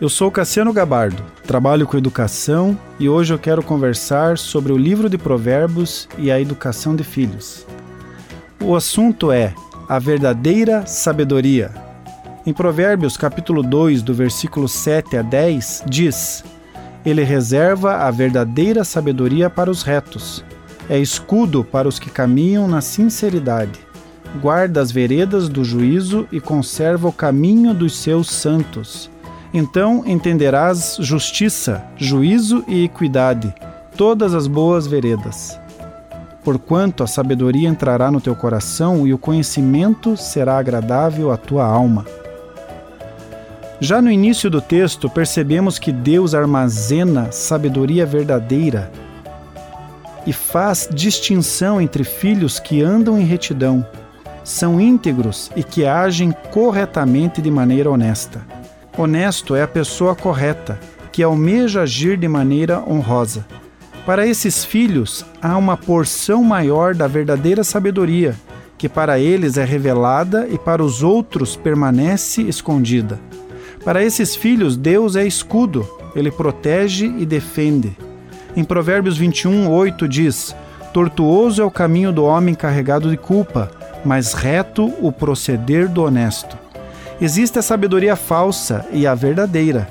Eu sou Cassiano Gabardo, trabalho com educação e hoje eu quero conversar sobre o livro de Provérbios e a educação de filhos. O assunto é a verdadeira sabedoria. Em Provérbios, capítulo 2, do versículo 7 a 10, diz: Ele reserva a verdadeira sabedoria para os retos, é escudo para os que caminham na sinceridade, guarda as veredas do juízo e conserva o caminho dos seus santos então entenderás justiça, juízo e equidade, todas as boas veredas. Porquanto a sabedoria entrará no teu coração e o conhecimento será agradável à tua alma. Já no início do texto, percebemos que Deus armazena sabedoria verdadeira e faz distinção entre filhos que andam em retidão, são íntegros e que agem corretamente de maneira honesta. Honesto é a pessoa correta, que almeja agir de maneira honrosa. Para esses filhos, há uma porção maior da verdadeira sabedoria, que para eles é revelada e para os outros permanece escondida. Para esses filhos, Deus é escudo, ele protege e defende. Em Provérbios 21, 8 diz: Tortuoso é o caminho do homem carregado de culpa, mas reto o proceder do honesto. Existe a sabedoria falsa e a verdadeira.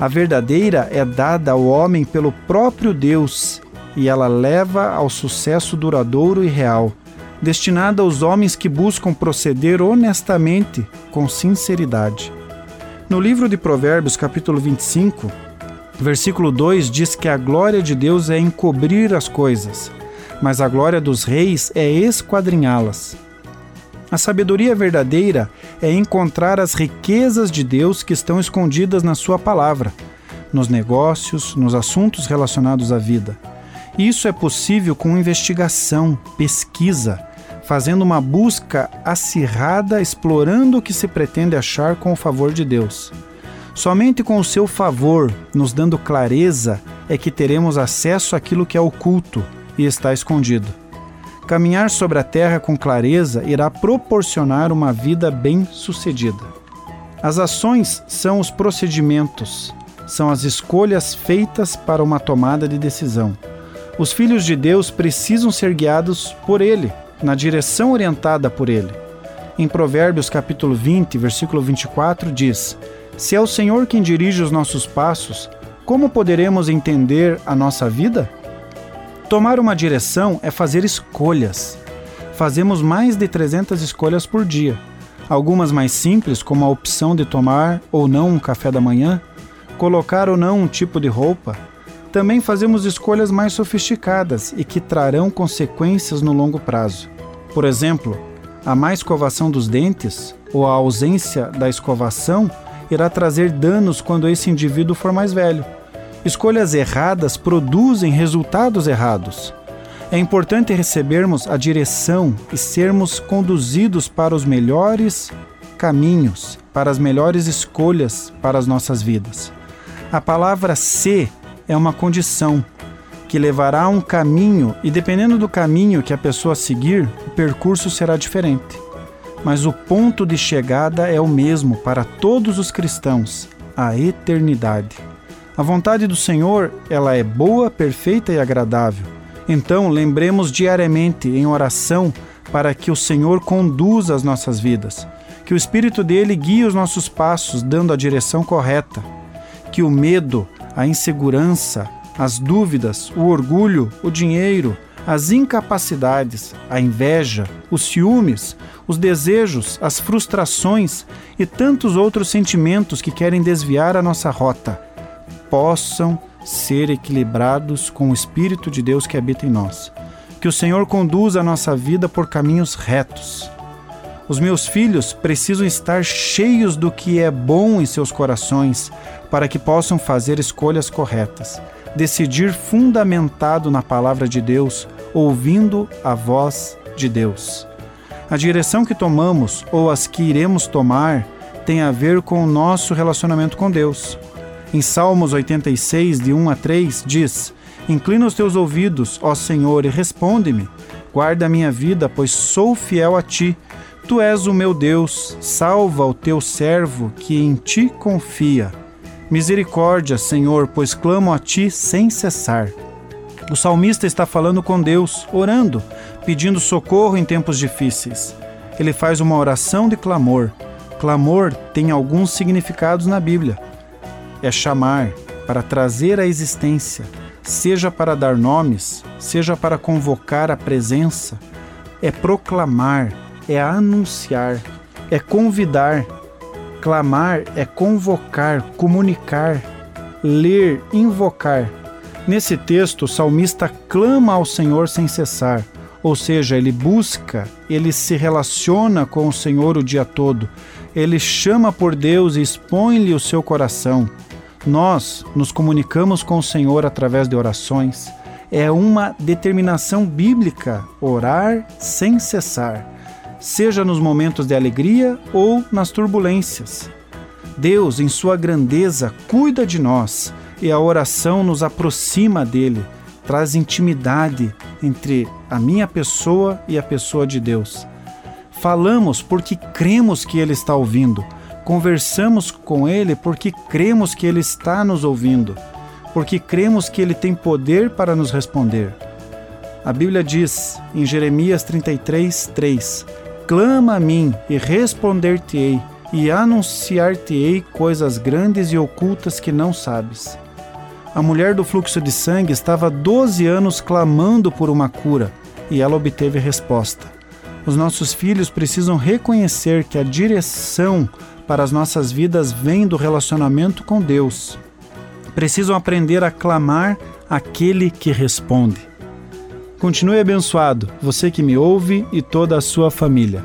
A verdadeira é dada ao homem pelo próprio Deus e ela leva ao sucesso duradouro e real, destinada aos homens que buscam proceder honestamente, com sinceridade. No livro de Provérbios, capítulo 25, versículo 2 diz que a glória de Deus é encobrir as coisas, mas a glória dos reis é esquadrinhá-las. A sabedoria verdadeira é encontrar as riquezas de Deus que estão escondidas na Sua palavra, nos negócios, nos assuntos relacionados à vida. Isso é possível com investigação, pesquisa, fazendo uma busca acirrada, explorando o que se pretende achar com o favor de Deus. Somente com o seu favor, nos dando clareza, é que teremos acesso àquilo que é oculto e está escondido. Caminhar sobre a terra com clareza irá proporcionar uma vida bem-sucedida. As ações são os procedimentos, são as escolhas feitas para uma tomada de decisão. Os filhos de Deus precisam ser guiados por Ele, na direção orientada por Ele. Em Provérbios capítulo 20, versículo 24 diz: Se é o Senhor quem dirige os nossos passos, como poderemos entender a nossa vida? Tomar uma direção é fazer escolhas. Fazemos mais de 300 escolhas por dia. Algumas mais simples, como a opção de tomar ou não um café da manhã, colocar ou não um tipo de roupa. Também fazemos escolhas mais sofisticadas e que trarão consequências no longo prazo. Por exemplo, a má escovação dos dentes ou a ausência da escovação irá trazer danos quando esse indivíduo for mais velho. Escolhas erradas produzem resultados errados. É importante recebermos a direção e sermos conduzidos para os melhores caminhos, para as melhores escolhas para as nossas vidas. A palavra se é uma condição que levará a um caminho, e dependendo do caminho que a pessoa seguir, o percurso será diferente. Mas o ponto de chegada é o mesmo para todos os cristãos a eternidade. A vontade do Senhor, ela é boa, perfeita e agradável. Então, lembremos diariamente em oração para que o Senhor conduza as nossas vidas, que o Espírito dele guie os nossos passos, dando a direção correta, que o medo, a insegurança, as dúvidas, o orgulho, o dinheiro, as incapacidades, a inveja, os ciúmes, os desejos, as frustrações e tantos outros sentimentos que querem desviar a nossa rota possam ser equilibrados com o Espírito de Deus que habita em nós. Que o Senhor conduza a nossa vida por caminhos retos. Os meus filhos precisam estar cheios do que é bom em seus corações para que possam fazer escolhas corretas, decidir fundamentado na palavra de Deus, ouvindo a voz de Deus. A direção que tomamos ou as que iremos tomar tem a ver com o nosso relacionamento com Deus. Em Salmos 86, de 1 a 3, diz: Inclina os teus ouvidos, ó Senhor, e responde-me. Guarda a minha vida, pois sou fiel a ti. Tu és o meu Deus, salva o teu servo que em ti confia. Misericórdia, Senhor, pois clamo a ti sem cessar. O salmista está falando com Deus, orando, pedindo socorro em tempos difíceis. Ele faz uma oração de clamor. Clamor tem alguns significados na Bíblia. É chamar, para trazer à existência, seja para dar nomes, seja para convocar a presença, é proclamar, é anunciar, é convidar. Clamar é convocar, comunicar, ler, invocar. Nesse texto, o salmista clama ao Senhor sem cessar, ou seja, ele busca, ele se relaciona com o Senhor o dia todo, ele chama por Deus e expõe-lhe o seu coração. Nós nos comunicamos com o Senhor através de orações. É uma determinação bíblica orar sem cessar, seja nos momentos de alegria ou nas turbulências. Deus, em sua grandeza, cuida de nós e a oração nos aproxima dele, traz intimidade entre a minha pessoa e a pessoa de Deus. Falamos porque cremos que ele está ouvindo. Conversamos com ele porque cremos que ele está nos ouvindo, porque cremos que ele tem poder para nos responder. A Bíblia diz em Jeremias 33, 3: Clama a mim e responder-te-ei, e anunciar-te-ei coisas grandes e ocultas que não sabes. A mulher do fluxo de sangue estava 12 anos clamando por uma cura e ela obteve resposta. Os nossos filhos precisam reconhecer que a direção para as nossas vidas vem do relacionamento com Deus. Precisam aprender a clamar aquele que responde. Continue abençoado, você que me ouve e toda a sua família.